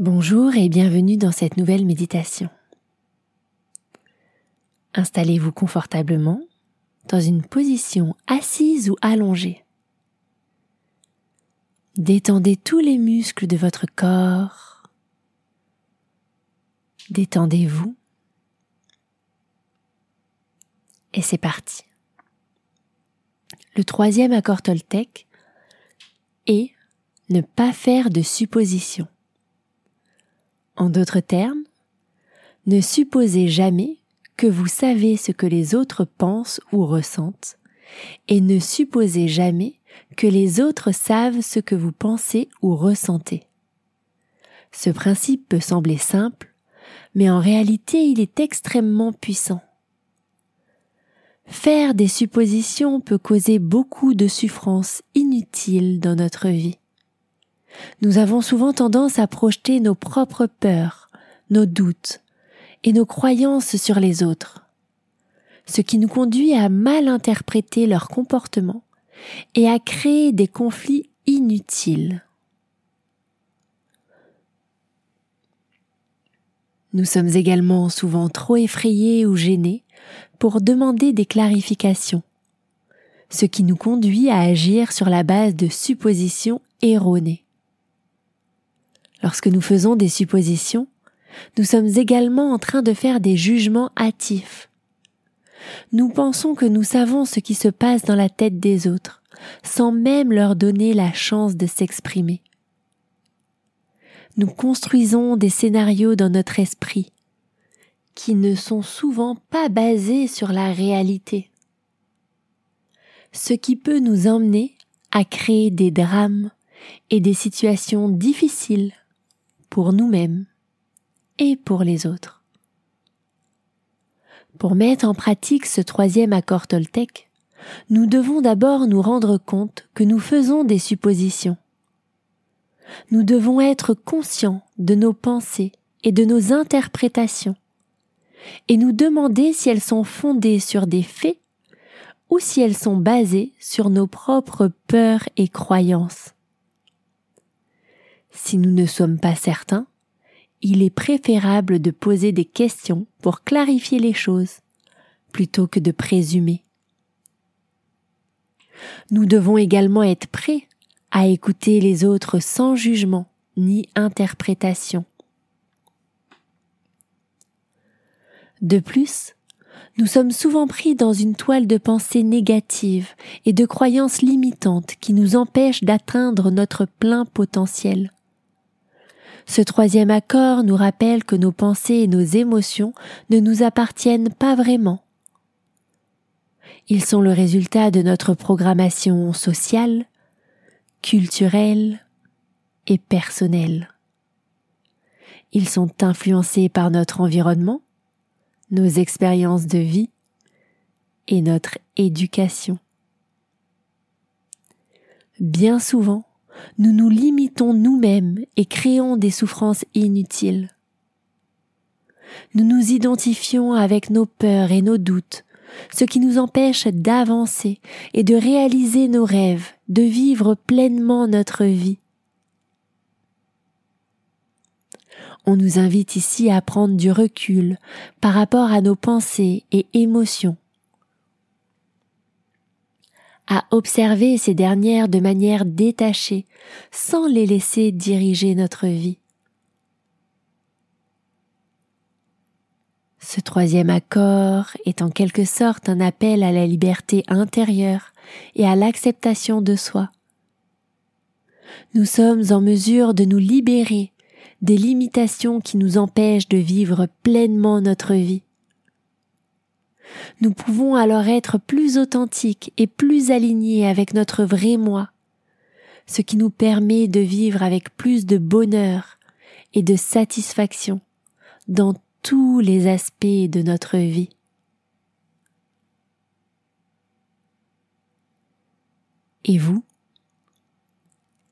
Bonjour et bienvenue dans cette nouvelle méditation. Installez-vous confortablement dans une position assise ou allongée. Détendez tous les muscles de votre corps. Détendez-vous. Et c'est parti. Le troisième accord Toltec est ne pas faire de suppositions. En d'autres termes, ne supposez jamais que vous savez ce que les autres pensent ou ressentent, et ne supposez jamais que les autres savent ce que vous pensez ou ressentez. Ce principe peut sembler simple, mais en réalité il est extrêmement puissant. Faire des suppositions peut causer beaucoup de souffrances inutiles dans notre vie. Nous avons souvent tendance à projeter nos propres peurs, nos doutes, et nos croyances sur les autres, ce qui nous conduit à mal interpréter leur comportement et à créer des conflits inutiles. Nous sommes également souvent trop effrayés ou gênés pour demander des clarifications, ce qui nous conduit à agir sur la base de suppositions erronées. Lorsque nous faisons des suppositions, nous sommes également en train de faire des jugements hâtifs. Nous pensons que nous savons ce qui se passe dans la tête des autres, sans même leur donner la chance de s'exprimer. Nous construisons des scénarios dans notre esprit qui ne sont souvent pas basés sur la réalité, ce qui peut nous emmener à créer des drames et des situations difficiles pour nous-mêmes et pour les autres. Pour mettre en pratique ce troisième accord Toltec, nous devons d'abord nous rendre compte que nous faisons des suppositions. Nous devons être conscients de nos pensées et de nos interprétations, et nous demander si elles sont fondées sur des faits ou si elles sont basées sur nos propres peurs et croyances. Si nous ne sommes pas certains, il est préférable de poser des questions pour clarifier les choses, plutôt que de présumer. Nous devons également être prêts à écouter les autres sans jugement ni interprétation. De plus, nous sommes souvent pris dans une toile de pensée négative et de croyances limitantes qui nous empêchent d'atteindre notre plein potentiel. Ce troisième accord nous rappelle que nos pensées et nos émotions ne nous appartiennent pas vraiment. Ils sont le résultat de notre programmation sociale, culturelle et personnelle. Ils sont influencés par notre environnement, nos expériences de vie et notre éducation. Bien souvent, nous nous limitons nous-mêmes et créons des souffrances inutiles. Nous nous identifions avec nos peurs et nos doutes, ce qui nous empêche d'avancer et de réaliser nos rêves, de vivre pleinement notre vie. On nous invite ici à prendre du recul par rapport à nos pensées et émotions à observer ces dernières de manière détachée, sans les laisser diriger notre vie. Ce troisième accord est en quelque sorte un appel à la liberté intérieure et à l'acceptation de soi. Nous sommes en mesure de nous libérer des limitations qui nous empêchent de vivre pleinement notre vie. Nous pouvons alors être plus authentiques et plus alignés avec notre vrai moi, ce qui nous permet de vivre avec plus de bonheur et de satisfaction dans tous les aspects de notre vie. Et vous?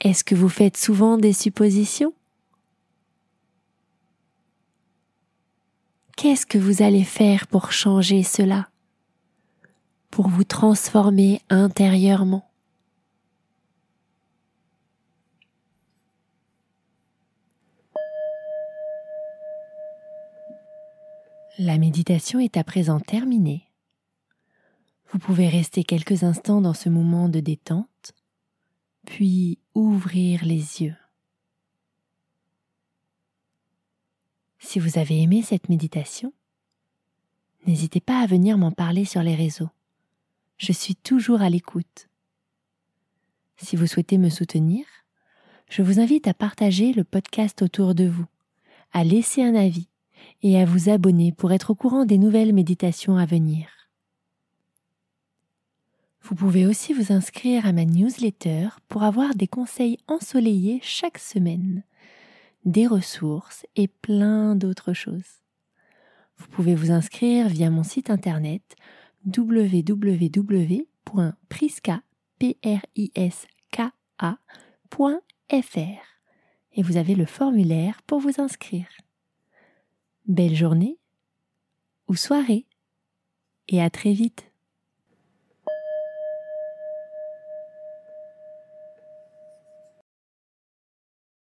Est-ce que vous faites souvent des suppositions? Qu'est-ce que vous allez faire pour changer cela? Pour vous transformer intérieurement La méditation est à présent terminée. Vous pouvez rester quelques instants dans ce moment de détente, puis ouvrir les yeux. Si vous avez aimé cette méditation, n'hésitez pas à venir m'en parler sur les réseaux. Je suis toujours à l'écoute. Si vous souhaitez me soutenir, je vous invite à partager le podcast autour de vous, à laisser un avis et à vous abonner pour être au courant des nouvelles méditations à venir. Vous pouvez aussi vous inscrire à ma newsletter pour avoir des conseils ensoleillés chaque semaine des ressources et plein d'autres choses. Vous pouvez vous inscrire via mon site internet www.priska.fr et vous avez le formulaire pour vous inscrire. Belle journée ou soirée et à très vite.